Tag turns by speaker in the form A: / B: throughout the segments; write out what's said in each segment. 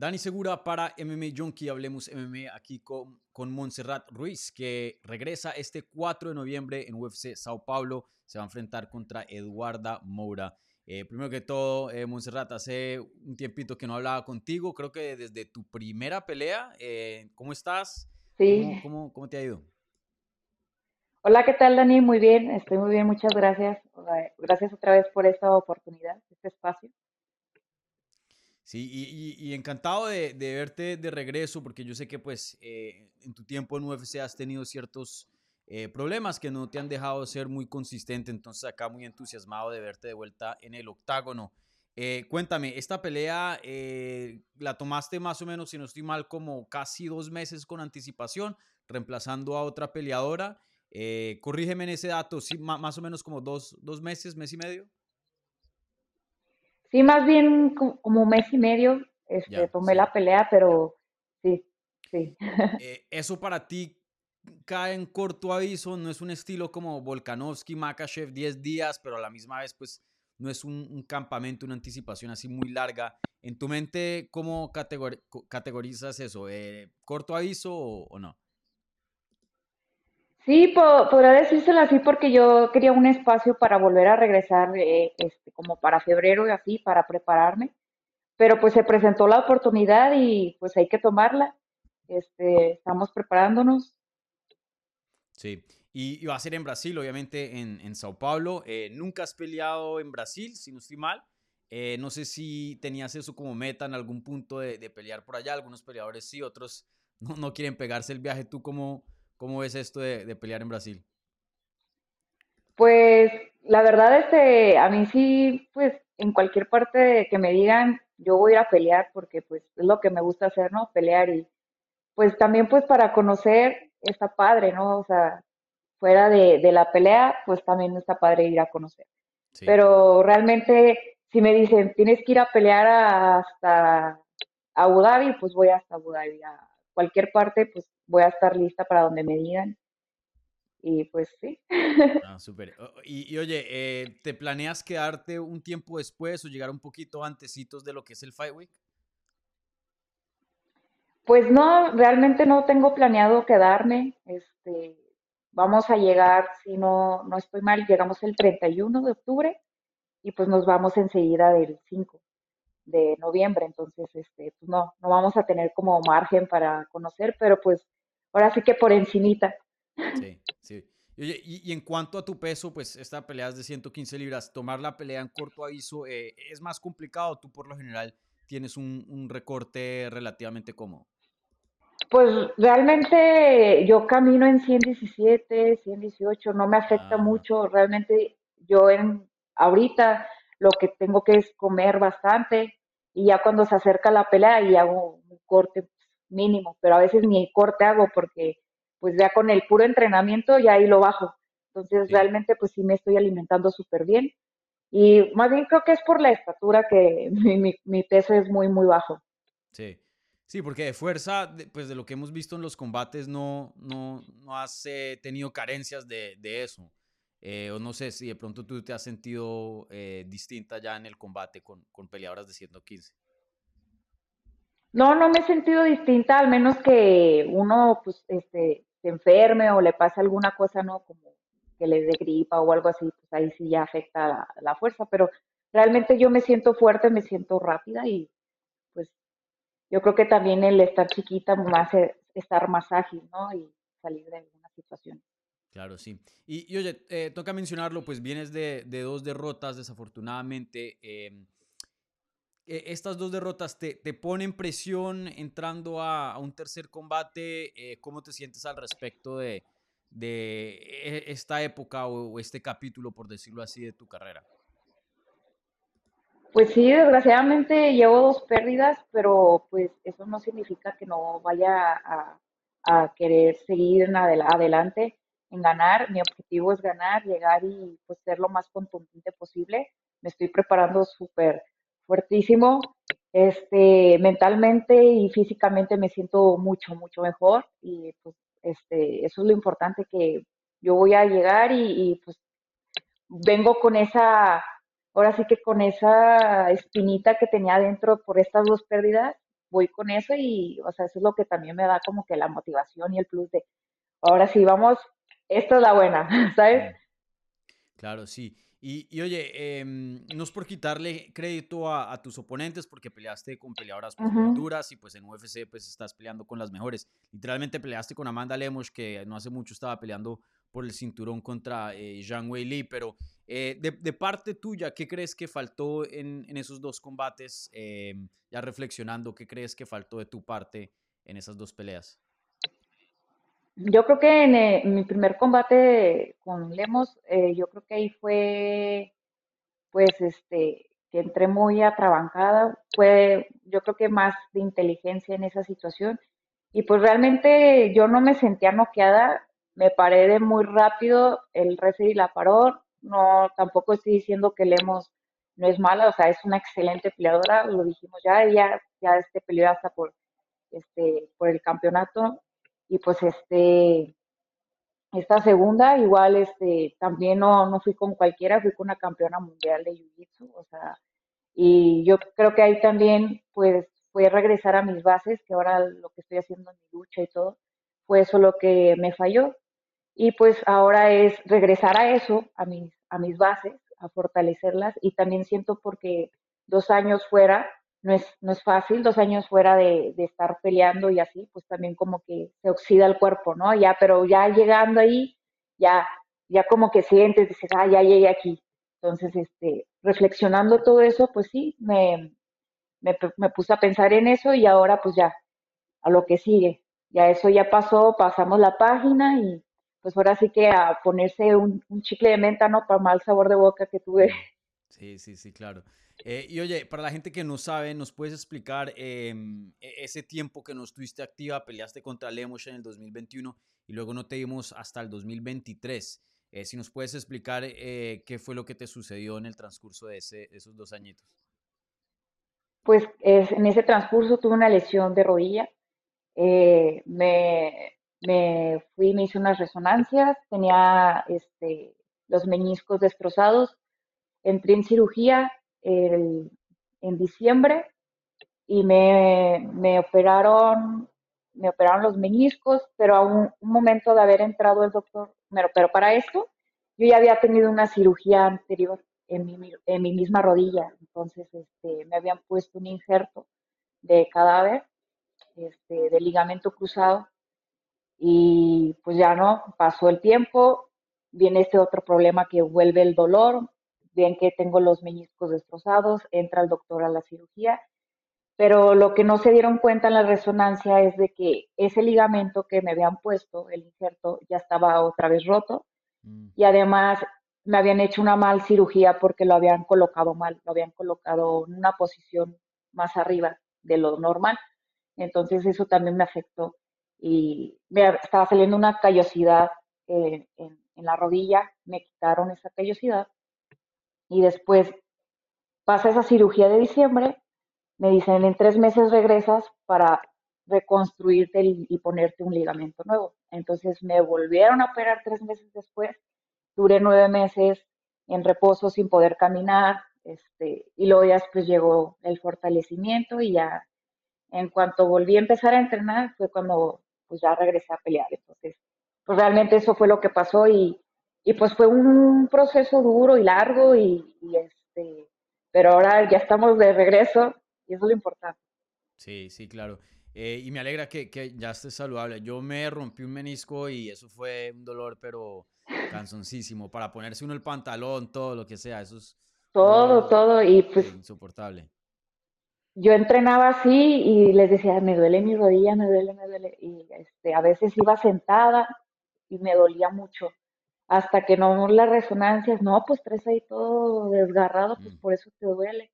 A: Dani Segura para MMA Junkie, hablemos MMA aquí con, con Montserrat Ruiz, que regresa este 4 de noviembre en UFC Sao Paulo. Se va a enfrentar contra Eduarda Moura. Eh, primero que todo, eh, Montserrat, hace un tiempito que no hablaba contigo, creo que desde tu primera pelea. Eh, ¿Cómo estás?
B: Sí.
A: ¿Cómo, cómo, te ha ido?
B: Hola, ¿qué tal, Dani? Muy bien, estoy muy bien, muchas gracias. Gracias otra vez por esta oportunidad, este espacio.
A: Sí, y, encantado de, verte de regreso, porque yo sé que pues eh, en tu tiempo en UFC has tenido ciertos eh, problemas que no te han dejado ser muy consistente, entonces acá muy entusiasmado de verte de vuelta en el octágono. Eh, cuéntame, esta pelea la tomaste más o menos, si no estoy mal, como casi dos meses con anticipación, reemplazando a otra peleadora. corrígeme en ese dato, sí, más o menos como dos, dos meses, mes y medio.
B: Sí, más bien como un mes y medio este, tomé la pelea, pero sí, sí.
A: Eh, eso para ti cae en corto aviso, no es un estilo como Volkanovski, Makachev, 10 días, pero a la misma vez, pues no es un, campamento, una anticipación así muy larga. En tu mente, ¿cómo categorizas eso? Eh, ¿Corto aviso o no?
B: Sí, podría decírselo así porque yo quería un espacio para volver a regresar, eh, este, como para febrero y así, para prepararme. Pero pues se presentó la oportunidad y pues hay que tomarla. Este, estamos preparándonos.
A: Sí, y, va a ser en Brasil, obviamente en, en Sao Paulo. Eh, nunca has peleado en Brasil, si no estoy mal. Eh, no sé si tenías eso como meta en algún punto de, de pelear por allá. Algunos peleadores sí, otros no, no quieren pegarse el viaje. ¿Tú cómo, ¿Cómo ves esto de, pelear en Brasil?
B: Pues la verdad, este, a mí sí, pues en cualquier parte que me digan, yo voy a ir a pelear porque pues es lo que me gusta hacer, ¿no? Pelear y pues también pues para conocer está padre, ¿no? O sea, fuera de, la pelea, pues también está padre ir a conocer. Pero realmente, si me dicen, tienes que ir a pelear hasta Abu Dhabi, pues voy hasta Abu Dhabi. A cualquier parte, pues voy a estar lista para donde me digan. Y pues sí.
A: Ah, súper. Y, oye, eh, ¿te planeas quedarte un tiempo después o llegar un poquito antecitos de lo que es el Fight Week?
B: Pues no, realmente no tengo planeado quedarme. Este, vamos a llegar, si no, no estoy mal, llegamos el 31 de octubre y pues nos vamos enseguida del 5 de noviembre. Entonces, este, pues no, no vamos a tener como margen para conocer, pero pues ahora sí que por encimita.
A: Sí, sí. Y, en cuanto a tu peso, pues esta pelea es de 115 libras. Tomar la pelea en corto aviso eh, es más complicado. Tú por lo general tienes un, recorte relativamente cómodo.
B: Pues realmente yo camino en 117, 118, no me afecta ah. mucho. Realmente yo en ahorita lo que tengo que es comer bastante y ya cuando se acerca la pelea y hago un corte mínimo, pero a veces ni el corte hago porque pues ya con el puro entrenamiento ya ahí lo bajo. Entonces realmente pues sí me estoy alimentando súper bien. Y más bien creo que es por la estatura que mi, peso es muy, muy bajo.
A: Sí. Sí, porque de fuerza, pues de lo que hemos visto en los combates, no, no, no has eh, tenido carencias de, de eso. Eh, o no sé si de pronto tú te has sentido eh, distinta ya en el combate con, con peleadoras de 115.
B: No, no me he sentido distinta, al menos que uno pues, este, se enferme o le pase alguna cosa, ¿no? Como que le dé gripa o algo así, pues ahí sí ya afecta la, fuerza, pero realmente yo me siento fuerte, me siento rápida y pues yo creo que también el estar chiquita hace estar más ágil, ¿no? Y salir de alguna situación.
A: Claro, sí. Y, oye, eh, toca mencionarlo, pues vienes de, de dos derrotas, desafortunadamente. Em, e, estas dos derrotas te, te ponen presión entrando a, un tercer combate. Eh, ¿Cómo te sientes al respecto de, de e, esta época o, este capítulo, por decirlo así, de tu carrera?
B: Pues sí, desgraciadamente llevo dos pérdidas, pero pues eso no significa que no vaya a, a querer seguir en adelante en ganar. Mi objetivo es ganar, llegar y pues ser lo más contundente posible. Me estoy preparando súper fuertísimo. Este, mentalmente y físicamente me siento mucho, mucho mejor y pues este, eso es lo importante que yo voy a llegar y, pues vengo con esa, ahora sí que con esa espinita que tenía adentro por estas dos pérdidas voy con eso y, o sea, eso es lo que también me da como que la motivación y el plus de, ahora sí, vamos, esta es la buena, ¿sabes?
A: Claro, sí. Y, oye, em, no es por quitarle crédito a, tus oponentes porque peleaste con peleadoras pues, duras y pues en UFC pues estás peleando con las mejores. Literalmente peleaste con Amanda Lemos que no hace mucho estaba peleando por el cinturón contra eh, Zhang Wei Li, pero eh, de, parte tuya, ¿qué crees que faltó en, esos dos combates? Em, ya reflexionando, ¿qué crees que faltó de tu parte en esas dos peleas?
B: Yo creo que en, eh, mi primer combate con Lemos, eh, yo creo que ahí fue, pues, este, que entré muy atrabancada, fue, yo creo que más de inteligencia en esa situación. Y pues realmente yo no me sentía noqueada, me paré de muy rápido, el referee la paró, no, tampoco estoy diciendo que Lemos no es mala, o sea, es una excelente peleadora, lo dijimos ya, ella ya este peleó hasta por, este, por el campeonato, y pues este, esta segunda, igual este, también no, no fui con cualquiera, fui con una campeona mundial de Jiu-Jitsu, o sea, y yo creo que ahí también pues fue regresar a mis bases, que ahora lo que estoy haciendo en mi lucha y todo, fue eso lo que me falló. Y pues ahora es regresar a eso, a mis, a mis bases, a fortalecerlas y también siento porque dos años fuera no es, no es fácil, dos años fuera de, estar peleando y así, pues también como que se oxida el cuerpo, ¿no? Ya, pero ya llegando ahí, ya, ya como que sientes, dices, ah, ya llegué aquí. Entonces, este, reflexionando todo eso, pues sí, me, me, me puse a pensar en eso y ahora pues ya, a lo que sigue. Ya eso ya pasó, pasamos la página y pues ahora sí que a ponerse un, un chicle de menta, ¿no? Para mal sabor de boca que tuve.
A: Sí, sí, sí, claro. Eh, y oye, para la gente que no sabe, ¿nos puedes explicar em, e-, ese tiempo que no estuviste activa, peleaste contra Lemos en el 2021 y luego no te vimos hasta el 2023? Eh, si nos puedes explicar eh, qué fue lo que te sucedió en el transcurso de, ese, esos dos añitos.
B: Pues en ese transcurso tuve una lesión de rodilla. me, me fui, me hice unas resonancias, tenía este, los meñiscos destrozados, entré en cirugía, en diciembre y me, me, operaron me operaron los meniscos, pero a un, momento de haber entrado el doctor, pero, pero, para esto. Yo ya había tenido una cirugía anterior en mi, en mi misma rodilla, entonces este, me habían puesto un injerto de cadáver, este, de ligamento cruzado, y pues ya no, pasó el tiempo, viene este otro problema que vuelve el dolor, bien que tengo los meñiscos destrozados, entra el doctor a la cirugía, pero lo que no se dieron cuenta en la resonancia es de que ese ligamento que me habían puesto, el injerto, ya estaba otra vez roto mm. y además me habían hecho una mal cirugía porque lo habían colocado mal, lo habían colocado en una posición más arriba de lo normal. Entonces eso también me afectó y me estaba saliendo una callosidad eh, en, en la rodilla, me quitaron esa callosidad y después pasa esa cirugía de diciembre, me dicen en tres meses regresas para reconstruirte y ponerte un ligamento nuevo. Entonces me volvieron a operar tres meses después, duré nueve meses en reposo sin poder caminar, este, y luego ya después llegó el fortalecimiento y ya en cuanto volví a empezar a entrenar fue cuando pues ya regresé a pelear. Entonces, pues realmente eso fue lo que pasó y y pues fue un proceso duro y largo y, este, pero ahora ya estamos de regreso y eso es lo importante.
A: Sí, sí, claro. Eh, y me alegra que, que, ya estés saludable. Yo me rompí un menisco y eso fue un dolor, pero cansoncísimo. Para ponerse uno el pantalón, todo lo que sea, eso es...
B: Todo, todo, y pues...
A: Insoportable.
B: Yo entrenaba así y les decía, me duele mi rodilla, me duele, me duele. Y este, a veces iba sentada y me dolía mucho hasta que no las resonancias, no, pues traes ahí todo desgarrado, pues por eso te duele.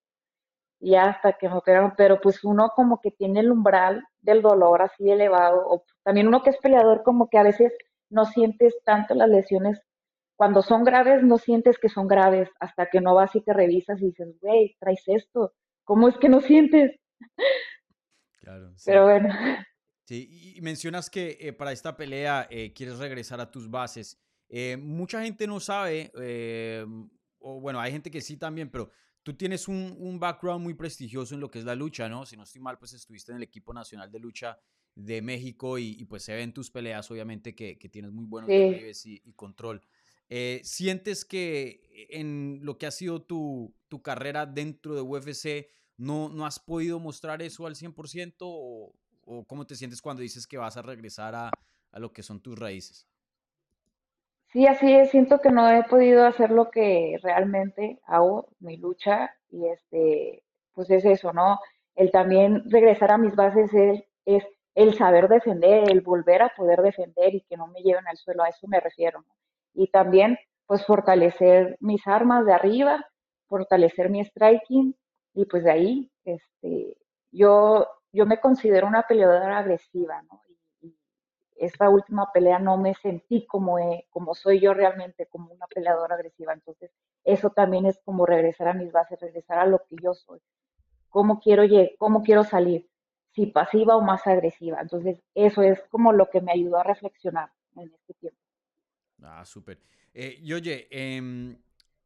B: Y hasta que me operaron, pero pues uno como que tiene el umbral del dolor así elevado, o también uno que es peleador como que a veces no sientes tanto las lesiones, cuando son graves no sientes que son graves, hasta que no vas y te revisas y dices, güey, traes esto, ¿cómo es que no sientes? Claro. Sí. Pero bueno.
A: Sí, y mencionas que eh, para esta pelea eh, quieres regresar a tus bases. Eh, mucha gente no sabe, eh, o bueno, hay gente que sí también, pero tú tienes un, un, background muy prestigioso en lo que es la lucha, ¿no? Si no estoy mal, pues estuviste en el equipo nacional de lucha de México y, pues se ven tus peleas, obviamente, que, que tienes muy buenos sí. y, y, control. Eh, ¿Sientes que en lo que ha sido tu, tu carrera dentro de UFC no, no has podido mostrar eso al 100% o, o cómo te sientes cuando dices que vas a regresar a, a lo que son tus raíces?
B: Sí, así es, siento que no he podido hacer lo que realmente hago, mi lucha, y este, pues es eso, ¿no? El también regresar a mis bases es, es el saber defender, el volver a poder defender y que no me lleven al suelo, a eso me refiero, ¿no? Y también, pues fortalecer mis armas de arriba, fortalecer mi striking, y pues de ahí, este, yo, yo me considero una peleadora agresiva, ¿no? Esta última pelea no me sentí como, como soy yo realmente, como una peleadora agresiva. Entonces, eso también es como regresar a mis bases, regresar a lo que yo soy. ¿Cómo quiero, cómo quiero salir? Si pasiva o más agresiva. Entonces, eso es como lo que me ayudó a reflexionar en este tiempo.
A: Ah, súper. Eh, y oye, em,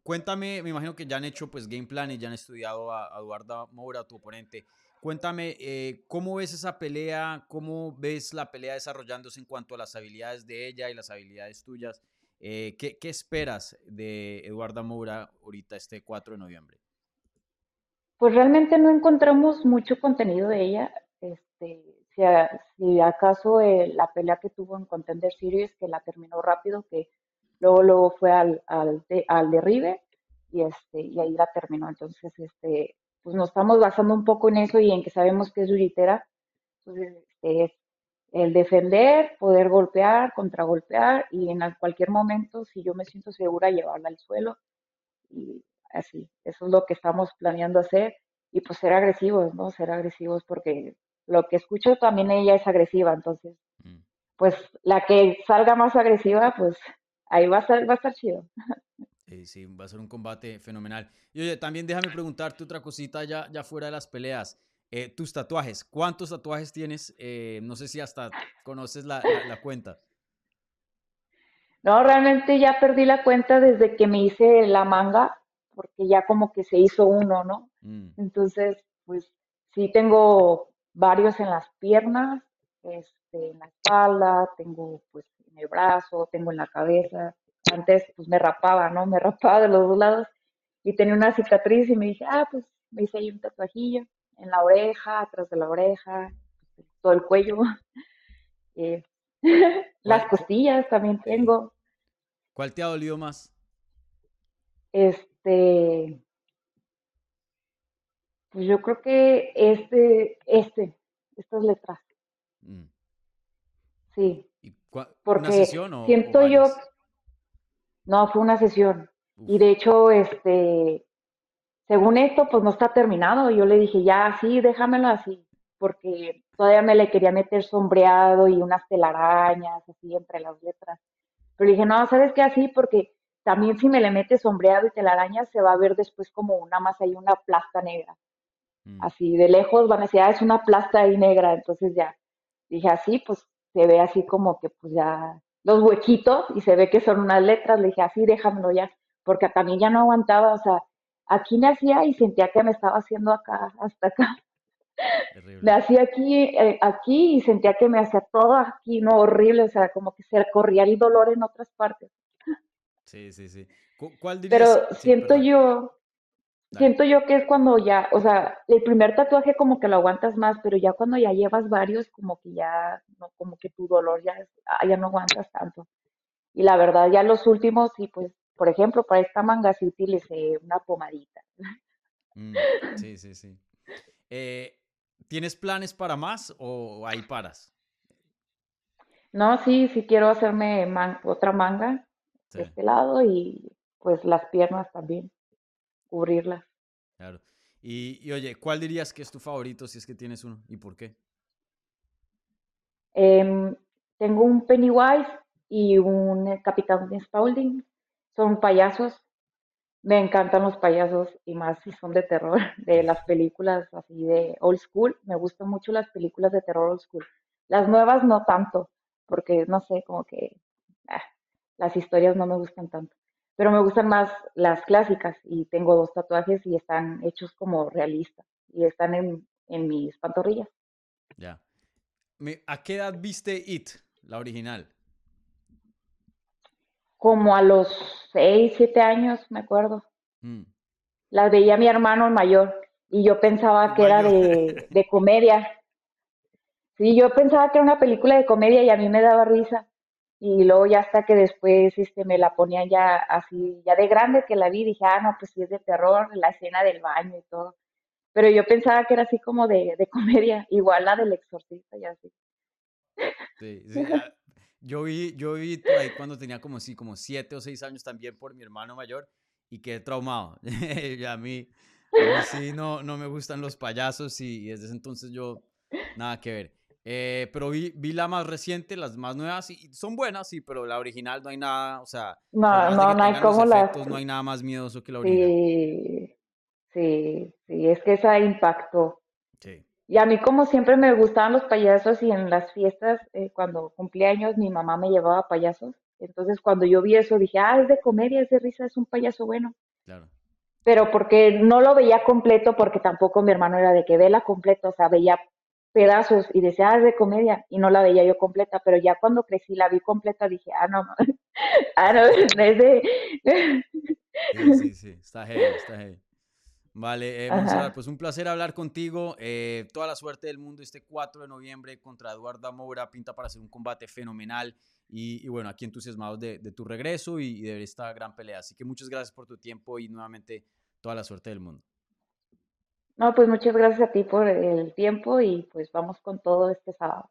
A: cuéntame, me imagino que ya han hecho pues game plan y ya han estudiado a, a Eduardo Moura, tu oponente. Cuéntame, eh, ¿cómo ves esa pelea? ¿Cómo ves la pelea desarrollándose en cuanto a las habilidades de ella y las habilidades tuyas? Eh, ¿qué, ¿qué, esperas de Eduarda Moura ahorita este 4 de noviembre?
B: Pues realmente no encontramos mucho contenido de ella. Este, si, acaso eh, la pelea que tuvo en Contender Series, que la terminó rápido, que luego, luego fue al, al derribe y, este, y ahí la terminó. Entonces, este, pues nos estamos basando un poco en eso y en que sabemos que es yuritera. Entonces, es el defender, poder golpear, contragolpear y en cualquier momento, si yo me siento segura, llevarla al suelo. Y así, eso es lo que estamos planeando hacer. Y pues ser agresivos, ¿no? Ser agresivos porque lo que escucho también ella es agresiva, entonces, mm. pues la que salga más agresiva, pues ahí va a estar, va a estar chido.
A: Sí, sí, va a ser un combate fenomenal. Y oye, también déjame preguntarte otra cosita ya, ya fuera de las peleas. Eh, tus tatuajes, ¿cuántos tatuajes tienes? Eh, no sé si hasta conoces la, la, cuenta.
B: No, realmente ya perdí la cuenta desde que me hice la manga, porque ya como que se hizo uno, ¿no? Mm. Entonces, pues sí tengo varios en las piernas, este, en la espalda, tengo pues en el brazo, tengo en la cabeza, antes pues me rapaba, ¿no? Me rapaba de los dos lados y tenía una cicatriz y me dije, ah, pues me hice ahí un tatuajillo en la oreja, atrás de la oreja, todo el cuello, eh, las costillas también tengo.
A: ¿Cuál te ha dolido más?
B: Este, pues yo creo que este, este, estas letras. Mm. Sí.
A: Porque ¿Una sesión o,
B: siento yo, no, fue una sesión. Y de hecho, este, según esto, pues no está terminado. Yo le dije, ya, sí, déjamelo así, porque todavía me le quería meter sombreado y unas telarañas así entre las letras. Pero le dije, no, ¿sabes qué? Así, porque también si me le metes sombreado y telarañas, se va a ver después como una más ahí, una plasta negra. Mm. Así, de lejos van a decir, ah, es una plasta ahí negra. Entonces ya, dije, así, pues se ve así como que pues ya los huequitos y se ve que son unas letras. Le dije, así déjamelo ya, porque también ya no aguantaba, o sea, aquí me hacía y sentía que me estaba haciendo acá, hasta acá. Me hacía aquí, eh, aquí y sentía que me hacía todo aquí, no horrible, o sea, como que se corría el dolor en otras partes.
A: Sí, sí, sí. ¿Cuál
B: dirías? Pero siento yo, Siento yo que es cuando ya, o sea, el primer tatuaje como que lo aguantas más, pero ya cuando ya llevas varios, como que ya, no, como que tu dolor ya, ah, ya no aguantas tanto. Y la verdad, ya los últimos, y pues, por ejemplo, para esta manga sí utilicé una pomadita.
A: Mm, sí, sí, sí. Eh, ¿Tienes planes para más o ahí paras?
B: No, sí, sí quiero hacerme otra manga de este lado y pues las piernas también cubrirlas.
A: Claro. Y, oye, ¿cuál dirías que es tu favorito si es que tienes uno y por qué?
B: Em, tengo un Pennywise y un eh, Capitán Spaulding. Son payasos. Me encantan los payasos y más si son de terror, de las películas así de old school. Me gustan mucho las películas de terror old school. Las nuevas no tanto, porque no sé, como que ah, las historias no me gustan tanto pero me gustan más las clásicas y tengo dos tatuajes y están hechos como realistas y están en, en mis pantorrillas.
A: Ya. ¿A qué edad viste It, la original?
B: Como a los 6, 7 años, me acuerdo. Mm. La veía mi hermano mayor y yo pensaba que era de, de comedia. Sí, yo pensaba que era una película de comedia y a mí me daba risa. Y luego ya hasta que después este, me la ponían ya así, ya de grande que la vi, dije, ah, no, pues sí es de terror, la escena del baño y todo. Pero yo pensaba que era así como de, de comedia, igual la del exorcista y así.
A: Sí. Ah, yo vi, yo vi ahí cuando tenía como, sí, como siete o seis años también por mi hermano mayor y quedé traumado. y a mí, a no, no me gustan los payasos y, y desde entonces yo, nada que ver. Eh, pero vi, vi, la más reciente, las más nuevas, y son buenas, sí, pero la original no hay nada, o sea,
B: no, no, no hay como la...
A: No hay nada más miedoso que la original.
B: Sí, sí, sí, es que esa impactó. Sí. Y a mí como siempre me gustaban los payasos y en las fiestas, eh, cuando cumplía años, mi mamá me llevaba payasos. Entonces cuando yo vi eso dije, ah, es de comedia, es de risa, es un payaso bueno. Claro. Pero porque no lo veía completo, porque tampoco mi hermano era de que vela completo, o sea, veía pedazos y decía, ah, es de comedia, y no la veía yo completa, pero ya cuando crecí la vi completa dije, ah, no, ah, no, es de...
A: sí, sí, sí, está heavy, está heavy. Vale, eh, pues un placer hablar contigo. Eh, toda la suerte del mundo este 4 de noviembre contra Eduardo Moura. Pinta para hacer un combate fenomenal. Y, bueno, aquí entusiasmados de, de tu regreso y de esta gran pelea. Así que muchas gracias por tu tiempo y nuevamente toda la suerte del mundo.
B: No, pues muchas gracias a ti por el tiempo y pues vamos con todo este sábado.